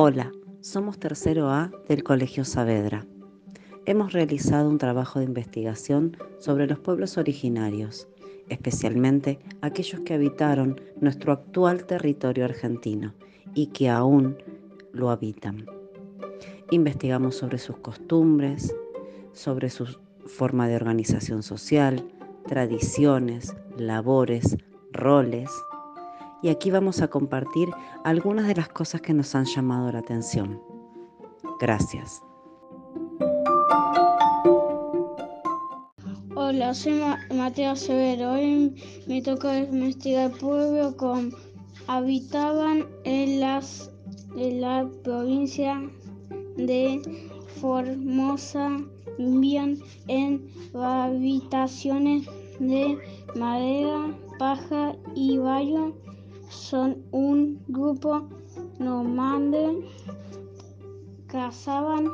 Hola, somos tercero A del Colegio Saavedra. Hemos realizado un trabajo de investigación sobre los pueblos originarios, especialmente aquellos que habitaron nuestro actual territorio argentino y que aún lo habitan. Investigamos sobre sus costumbres, sobre su forma de organización social, tradiciones, labores, roles. Y aquí vamos a compartir algunas de las cosas que nos han llamado la atención. Gracias. Hola, soy Mateo Severo. Hoy me toca investigar pueblo con habitaban en, las, en la provincia de Formosa, vivían en habitaciones de madera, paja y barro. Son un grupo nómade, cazaban,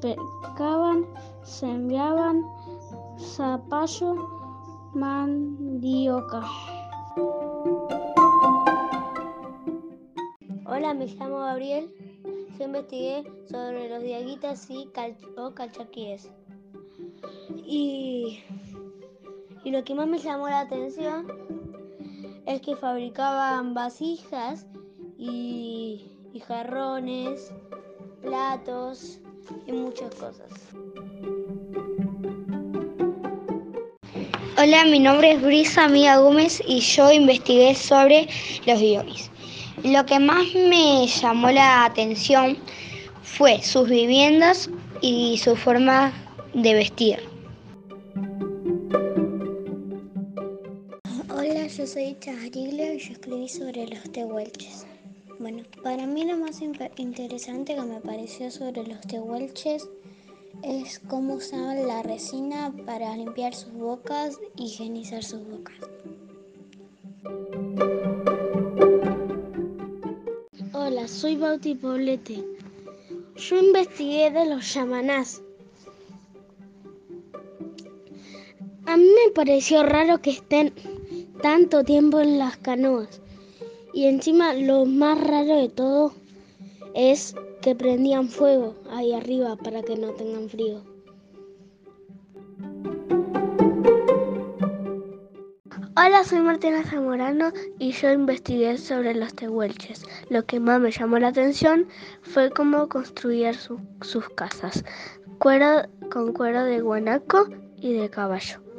pescaban, sembraban zapallo, mandioca. Hola, me llamo Gabriel. Yo investigué sobre los diaguitas y o calchaquíes. Y, y lo que más me llamó la atención es que fabricaban vasijas y, jarrones, platos y muchas cosas. Hola, mi nombre es Brisa Mía Gómez y yo investigué sobre los yogis. Lo que más me llamó la atención fue sus viviendas y su forma de vestir. Soy Chajariglia y yo escribí sobre los tehuelches. Bueno, para mí lo más interesante que me pareció sobre los tehuelches es cómo usaban la resina para limpiar sus bocas y higienizar sus bocas. Hola, soy Bauti Poblete. Yo investigué de los yamanás. A mí me pareció raro que estén tanto tiempo en las canoas. Y encima lo más raro de todo es que prendían fuego ahí arriba para que no tengan frío. Hola, soy Martina Zamorano y yo investigué sobre los tehuelches. Lo que más me llamó la atención fue cómo construían sus casas, cuero, con cuero de guanaco y de caballo.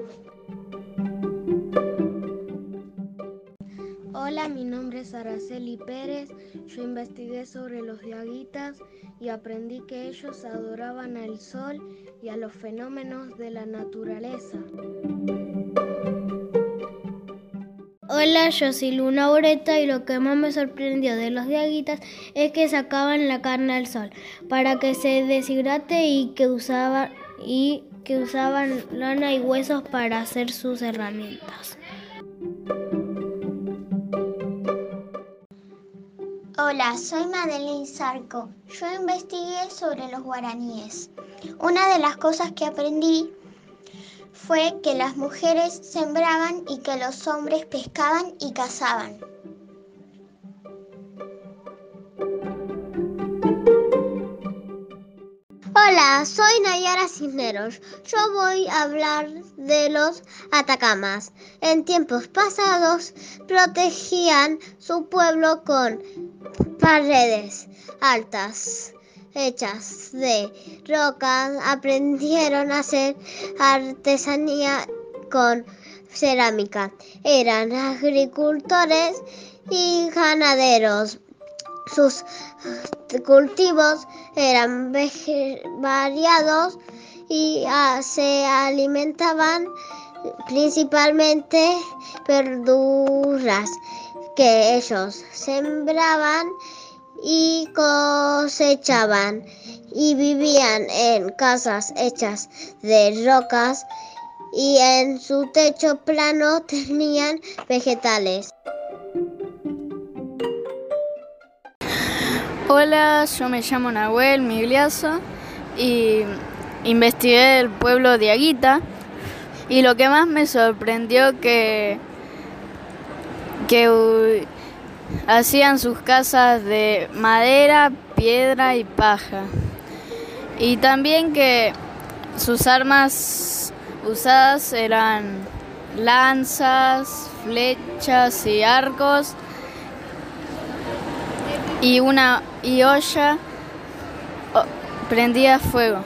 Mi nombre es Araceli Pérez. Yo investigué sobre los diaguitas y aprendí que ellos adoraban al sol y a los fenómenos de la naturaleza. Hola, yo soy Luna Oreta y lo que más me sorprendió de los diaguitas es que sacaban la carne al sol para que se deshidrate y que usaban y que usaban lana y huesos para hacer sus herramientas. Hola, soy Madeleine Zarco. Yo investigué sobre los guaraníes. Una de las cosas que aprendí fue que las mujeres sembraban y que los hombres pescaban y cazaban. Soy Nayara Cisneros. Yo voy a hablar de los atacamas. En tiempos pasados protegían su pueblo con paredes altas hechas de rocas, aprendieron a hacer artesanía con cerámica. Eran agricultores y ganaderos. Sus cultivos eran variados y ah, se alimentaban principalmente verduras que ellos sembraban y cosechaban y vivían en casas hechas de rocas y en su techo plano tenían vegetales. Hola, yo me llamo Nahuel Migliazo y investigué el pueblo de Aguita y lo que más me sorprendió que, que hacían sus casas de madera, piedra y paja. Y también que sus armas usadas eran lanzas, flechas y arcos y una y olla prendía fuego.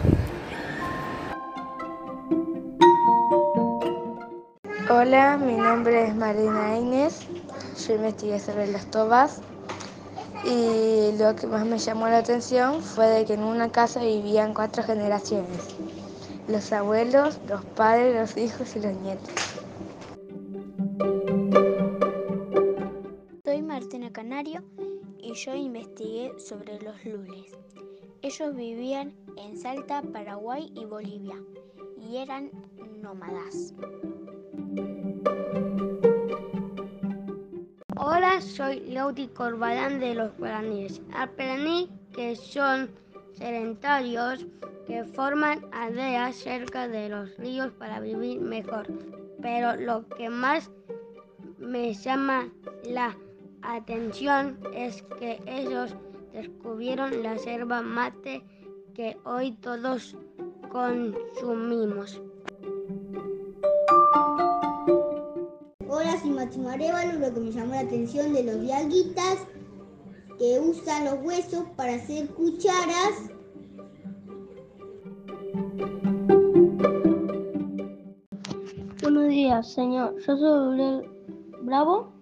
Hola, mi nombre es Marina Inés, yo investigué sobre las tobas y lo que más me llamó la atención fue de que en una casa vivían cuatro generaciones, los abuelos, los padres, los hijos y los nietos. Soy Martina Canario yo investigué sobre los lules. Ellos vivían en Salta, Paraguay y Bolivia y eran nómadas. Hola, soy Lauti Corbalán de los guaraníes. Aprendí que son sedentarios que forman aldeas cerca de los ríos para vivir mejor. Pero lo que más me llama la atención es que ellos descubrieron la yerba mate que hoy todos consumimos. Hola, soy Máximo Arevalo. Lo que me llamó la atención de los diaguitas que usan los huesos para hacer cucharas. Buenos días, señor. Yo soy Gabriel Bravo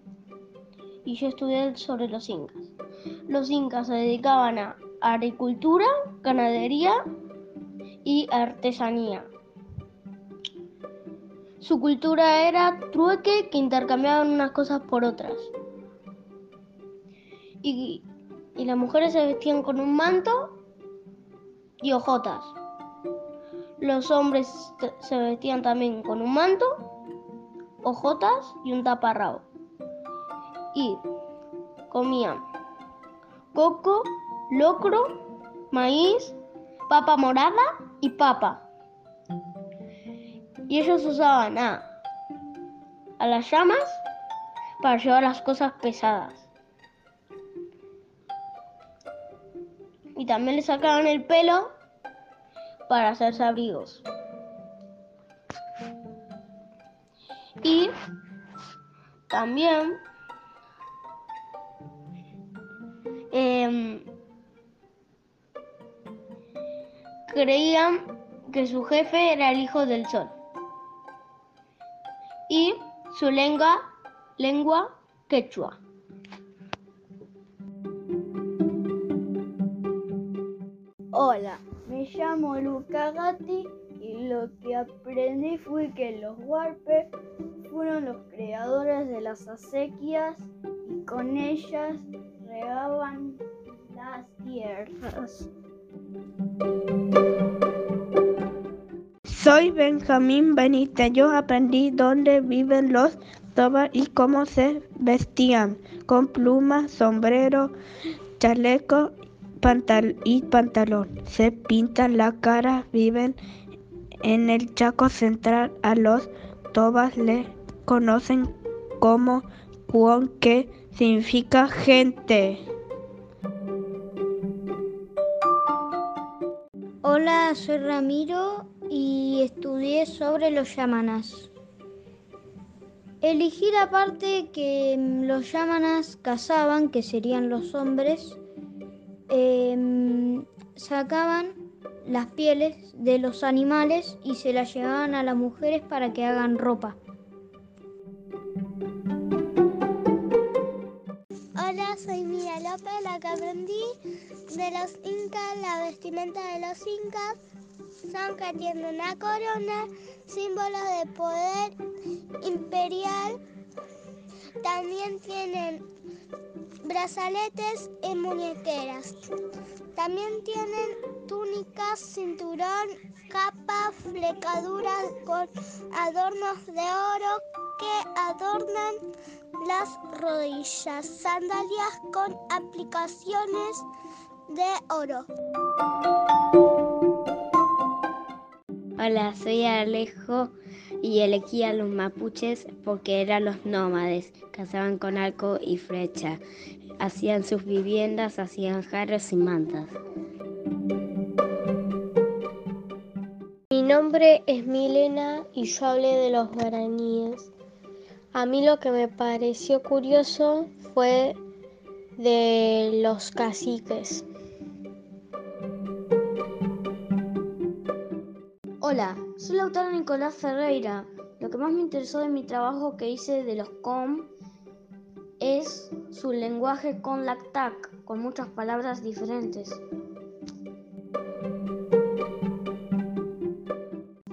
y yo estudié sobre los incas. Los incas se dedicaban a agricultura, ganadería y artesanía. Su cultura era trueque que intercambiaban unas cosas por otras. Y, y las mujeres se vestían con un manto y hojotas. Los hombres se vestían también con un manto, hojotas y un taparrabo. Y comían coco, locro, maíz, papa morada y papa. Y ellos usaban a, a las llamas para llevar las cosas pesadas. Y también le sacaban el pelo para hacerse abrigos. Y también eh, creían que su jefe era el hijo del sol y su lengua, lengua quechua. Hola, me llamo Luca Gatti y lo que aprendí fue que los huarpes fueron los creadores de las acequias y con ellas regaban las. Soy Benjamín Benítez. Yo aprendí dónde viven los tobas y cómo se vestían, con plumas, sombrero, chaleco y pantalón. Se pintan la cara, viven en el Chaco Central. A los tobas le conocen como Cuon, que significa gente. Hola, soy Ramiro y estudié sobre los yamanas. Elegí la parte que los yamanas cazaban, que serían los hombres, em, sacaban las pieles de los animales y se las llevaban a las mujeres para que hagan ropa. Soy Mira López, la que aprendí de los incas, la vestimenta de los incas son que tienen una corona, símbolo de poder imperial. También tienen brazaletes y muñequeras. También tienen túnicas, cinturón, capa, flecaduras con adornos de oro que adornan las rodillas, sandalias con aplicaciones de oro. Hola, soy Alejo y elegí a los mapuches porque eran los nómades, cazaban con arco y flecha, hacían sus viviendas, hacían jarros y mantas. Mi nombre es Milena y yo hablé de los guaraníes. A mí lo que me pareció curioso fue de los caciques. Hola, soy la autora Nicolás Ferreira. Lo que más me interesó de mi trabajo que hice de los com es su lenguaje con lactac, con muchas palabras diferentes.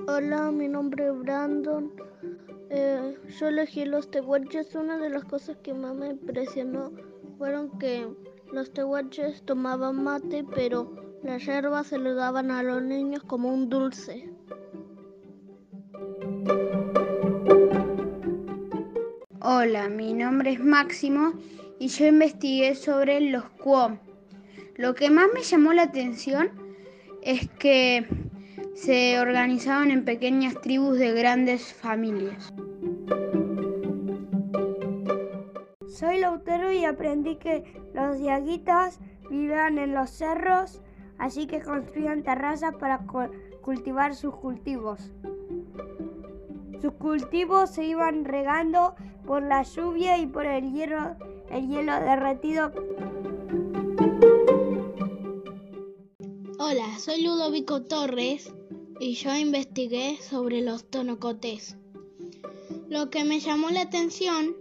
Hola, mi nombre es Brandon. Eh, yo elegí los tehuelches. Una de las cosas que más me impresionó fueron que los tehuelches tomaban mate, pero la yerba se lo daban a los niños como un dulce. Hola, mi nombre es Máximo y yo investigué sobre los Quom. Lo que más me llamó la atención es que se organizaban en pequeñas tribus de grandes familias. Soy lautero y aprendí que los diaguitas vivían en los cerros, así que construían terrazas para cultivar sus cultivos. Sus cultivos se iban regando por la lluvia y por el hielo, el hielo derretido. Hola, soy Ludovico Torres y yo investigué sobre los tonocotes. Lo que me llamó la atención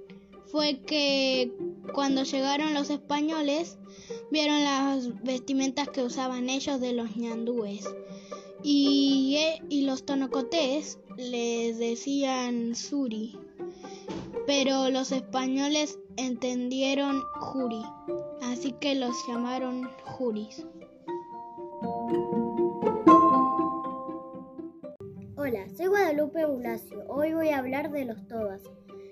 fue que cuando llegaron los españoles vieron las vestimentas que usaban ellos de los ñandúes y, eh, y los tonocotés les decían suri, pero los españoles entendieron juri, así que los llamaron juris. Soy Guadalupe Bulacio. Hoy voy a hablar de los tobas.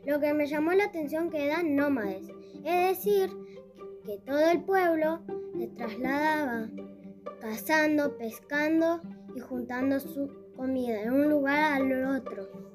Lo que me llamó la atención que eran nómades, es decir, que todo el pueblo se trasladaba cazando, pescando y juntando su comida de un lugar al otro.